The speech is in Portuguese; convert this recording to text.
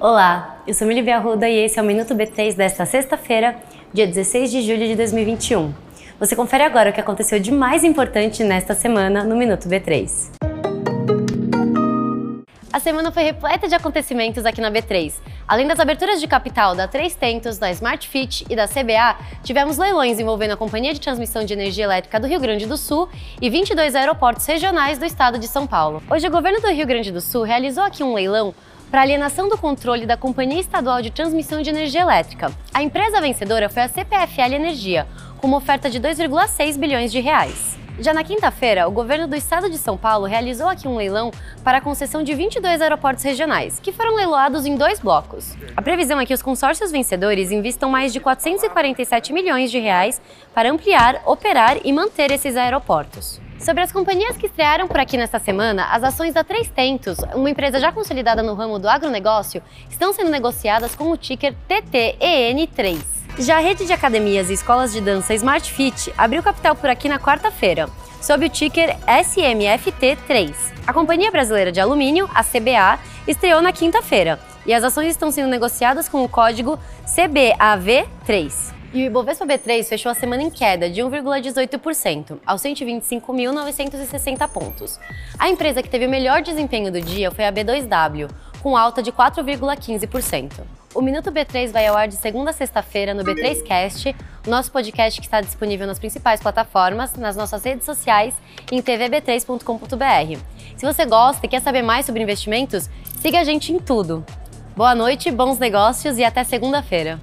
Olá, eu sou Milivia Arruda e esse é o Minuto B3 desta sexta-feira, dia 16 de julho de 2021. Você confere agora o que aconteceu de mais importante nesta semana no Minuto B3. A semana foi repleta de acontecimentos aqui na B3. Além das aberturas de capital da Três Tentos, da Smart Fit e da CBA, tivemos leilões envolvendo a Companhia de Transmissão de Energia Elétrica do Rio Grande do Sul e 22 aeroportos regionais do estado de São Paulo. Hoje, o governo do Rio Grande do Sul realizou aqui um leilão para alienação do controle da Companhia Estadual de Transmissão de Energia Elétrica. A empresa vencedora foi a CPFL Energia, com uma oferta de 2,6 bilhões de reais. Já na quinta-feira, o governo do estado de São Paulo realizou aqui um leilão para a concessão de 22 aeroportos regionais, que foram leiloados em dois blocos. A previsão é que os consórcios vencedores investam mais de 447 milhões de reais para ampliar, operar e manter esses aeroportos. Sobre as companhias que estrearam por aqui nesta semana, as ações da Três Tentos, uma empresa já consolidada no ramo do agronegócio, estão sendo negociadas com o ticker TTEN3. Já a rede de academias e escolas de dança Smart Fit abriu capital por aqui na quarta-feira, sob o ticker SMFT3. A Companhia Brasileira de Alumínio, a CBA, estreou na quinta-feira e as ações estão sendo negociadas com o código CBAV3. E o Ibovespa B3 fechou a semana em queda de 1,18%, aos 125.960 pontos. A empresa que teve o melhor desempenho do dia foi a B2W, com alta de 4,15%. O Minuto B3 vai ao ar de segunda a sexta-feira no B3Cast, nosso podcast que está disponível nas principais plataformas, nas nossas redes sociais e em tvb3.com.br. Se você gosta e quer saber mais sobre investimentos, siga a gente em tudo. Boa noite, bons negócios e até segunda-feira.